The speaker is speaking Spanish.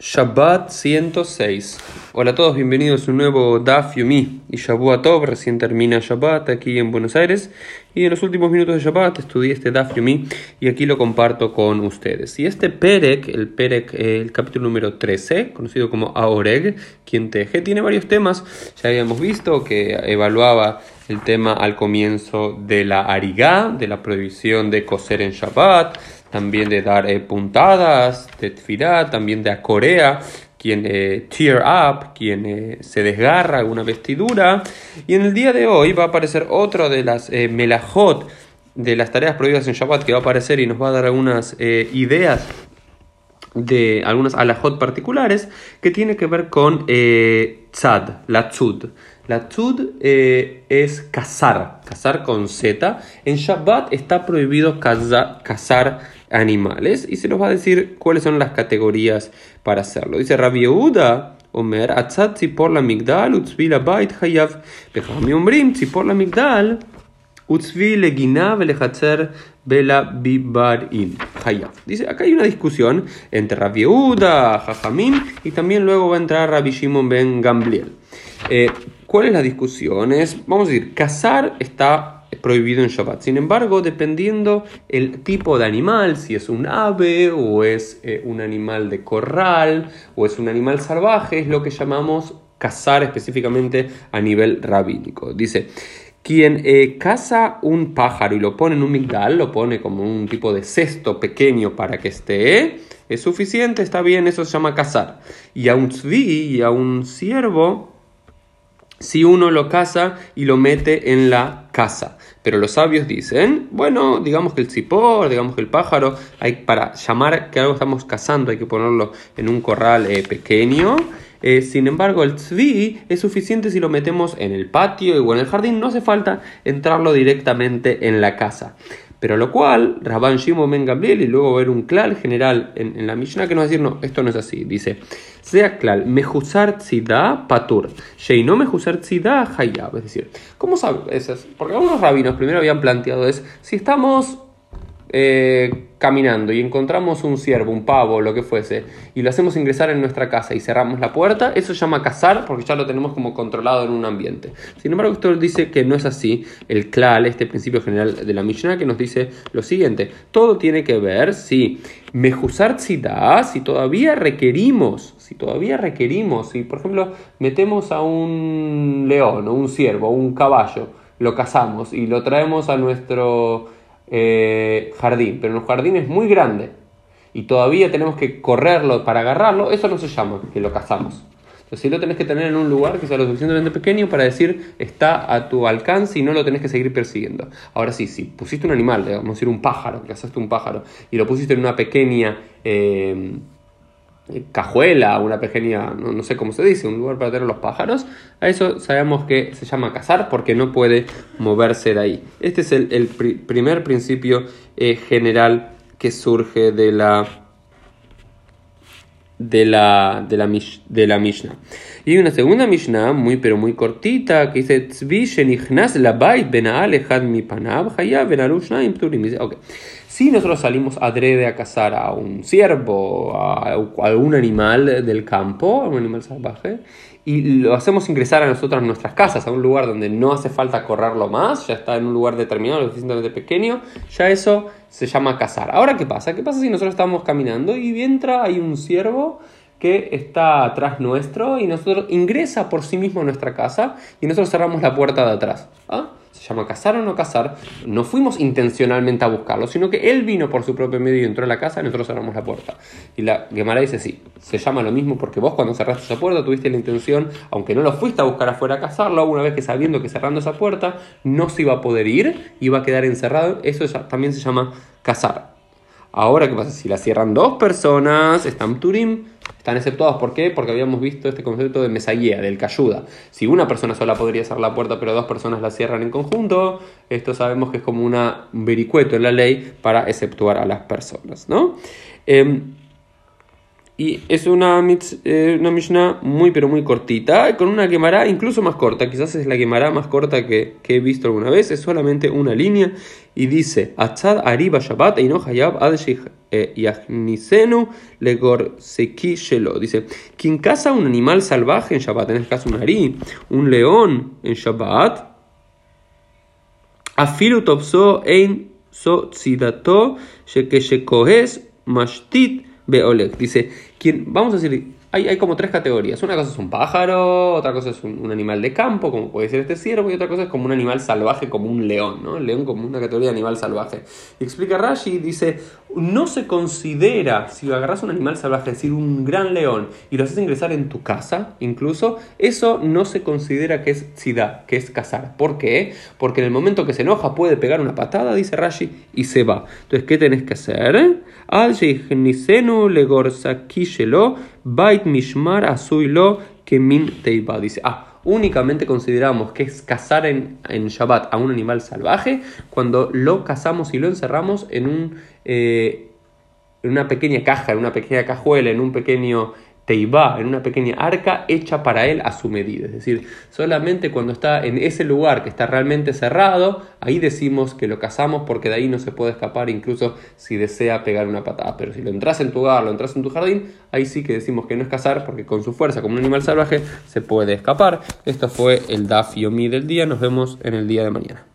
Shabbat 106. Hola a todos, bienvenidos a un nuevo Daf Yomi y Shabuatov. Recién termina Shabbat aquí en Buenos Aires y en los últimos minutos de Shabbat estudié este Daf Yomi y aquí lo comparto con ustedes. Y este Perek, el Perek, el capítulo número 13, conocido como Aoreg, quien teje, tiene varios temas. Ya habíamos visto que evaluaba el tema al comienzo de la Arigá, de la prohibición de coser en Shabbat también de dar eh, puntadas, de tfirá, también de acorea, quien eh, tear up, quien eh, se desgarra alguna vestidura. Y en el día de hoy va a aparecer otra de las melajot, de las tareas prohibidas en Shabbat, que va a aparecer y nos va a dar algunas ideas de algunas alajot particulares que tiene que ver con tzad, la tzud. La tzud es cazar, cazar con Z. En Shabbat está prohibido cazar animales y se nos va a decir cuáles son las categorías para hacerlo. Dice Rabbi Yehuda, Omer, Atzat Tzipor la Migdal, Utzvi la Bait Hayav, Bechami Omrim, Tzipor la Migdal, Utzvi le Giná, Belehatzer, Bela Bibarin, Hayav. Dice, acá hay una discusión entre Rabbi Yehuda, Jajamín y también luego va a entrar Rabbi Shimon Ben Gambliel. Eh, ¿Cuál es la discusión? Es, vamos a decir, cazar está prohibido en Shabbat. Sin embargo, dependiendo el tipo de animal, si es un ave o es eh, un animal de corral o es un animal salvaje, es lo que llamamos cazar específicamente a nivel rabínico. Dice, quien eh, caza un pájaro y lo pone en un migdal, lo pone como un tipo de cesto pequeño para que esté, es suficiente, está bien, eso se llama cazar. Y a un tzvi y a un ciervo, si uno lo caza y lo mete en la casa. Pero los sabios dicen, bueno, digamos que el cipor, digamos que el pájaro, hay, para llamar que algo estamos cazando hay que ponerlo en un corral eh, pequeño. Eh, sin embargo, el tzvi es suficiente si lo metemos en el patio o en el jardín, no hace falta entrarlo directamente en la casa. Pero lo cual, Rabban Shimon Ben Gabriel y luego ver un clal general en, la Mishnah que nos va a decir, no, esto no es así. Dice, sea clal, mejusar tzida patur, sheino mejusar tzida hayab. Es decir, ¿cómo sabes? Porque algunos rabinos primero habían planteado es, si estamos eh, caminando y encontramos un ciervo, un pavo, lo que fuese, y lo hacemos ingresar en nuestra casa y cerramos la puerta, eso se llama cazar porque ya lo tenemos como controlado en un ambiente. Sin embargo, esto dice que no es así. El klal, este principio general de la Mishnah, que nos dice lo siguiente: todo tiene que ver si mejusar da si todavía requerimos, si todavía requerimos, si por ejemplo metemos a un león o un ciervo o un caballo, lo cazamos y lo traemos a nuestro eh, jardín, pero en un jardín es muy grande y todavía tenemos que correrlo para agarrarlo, eso no se llama que lo cazamos. Entonces, si lo tenés que tener en un lugar que sea lo suficientemente pequeño para decir está a tu alcance y no lo tenés que seguir persiguiendo. Ahora sí, si pusiste un animal, a decir un pájaro, cazaste un pájaro y lo pusiste en una pequeña. Eh, cajuela, una pequeña, no, sé cómo se dice, un lugar para tener los pájaros, a eso sabemos que se llama cazar porque no puede moverse de ahí. Este es el, primer principio eh, general que surge de la de la, de la, de la Mishnah. Y una segunda Mishnah, muy pero muy cortita, que dice, la mi panab, okay. Si nosotros salimos adrede a cazar a un ciervo, a, algún animal del campo, a un animal salvaje, y lo hacemos ingresar a nosotros, a nuestras casas, a un lugar donde no hace falta correrlo más, ya está en un lugar determinado, lo suficientemente pequeño, ya eso se llama cazar. Ahora, ¿qué pasa? ¿Qué pasa si nosotros estamos caminando y entra, hay un ciervo que está atrás nuestro y nosotros ingresa por sí mismo a nuestra casa y nosotros cerramos la puerta de atrás? ¿Ah? se llama cazar o no cazar, no fuimos intencionalmente a buscarlo, sino que él vino por su propio medio y entró a la casa y nosotros cerramos la puerta. Y la Gemara dice, sí, se llama lo mismo porque vos cuando cerraste esa puerta tuviste la intención, aunque no lo fuiste a buscar afuera a cazarlo, una vez que sabiendo que cerrando esa puerta no se iba a poder ir, iba a quedar encerrado, eso también se llama cazar. Ahora, ¿qué pasa? Si la cierran dos personas, están turim, están exceptuados. ¿Por qué? Porque habíamos visto este concepto de mesaguía, del cayuda. Si una persona sola podría cerrar la puerta, pero dos personas la cierran en conjunto, esto sabemos que es como una, un vericueto en la ley para exceptuar a las personas, ¿no? Em, Y es una, eh, una Mishnah muy pero muy cortita, con una quemará incluso más corta, quizás es la quemará más corta que, que, he visto alguna vez, es solamente una línea. Y dice, Atzad Ariba Shabbat Eino Hayab Ad eh, Yachnisenu Legor Seki Shelo. Dice, quien caza un animal salvaje en Shabbat, en este caso un ari, un león en Shabbat, Afilu Topso Ein So Tzidato Sheke Shekohes Mashtit Beoleg. Dice, quien, vamos a decir, hay, como tres categorías. Una cosa es un pájaro, otra cosa es un, animal de campo, como puede ser este ciervo, y otra cosa es como un animal salvaje, como un león, ¿no? El león como una categoría de animal salvaje. Y explica Rashi, dice, no se considera, si agarras un animal salvaje, es decir, un gran león, y lo haces ingresar en tu casa, incluso, eso no se considera que es tzidá, que es cazar. ¿Por qué? Porque en el momento que se enoja puede pegar una patada, dice Rashi, y se va. Entonces, ¿qué tenés que hacer? Al bait mishmar azuilo kemin teiba. Dice, ah, únicamente consideramos que es cazar en, en, Shabbat a un animal salvaje cuando lo cazamos y lo encerramos en, un, eh, en una pequeña caja, en una pequeña cajuela, en un pequeño Teiba, en una pequeña arca hecha para él a su medida. Es decir, solamente cuando está en ese lugar que está realmente cerrado, ahí decimos que lo cazamos porque de ahí no se puede escapar incluso si desea pegar una patada. Pero si lo entras en tu hogar, lo entras en tu jardín, ahí sí que decimos que no es cazar porque con su fuerza como un animal salvaje se puede escapar. Esto fue el Daf Yomi del día. Nos vemos en el día de mañana.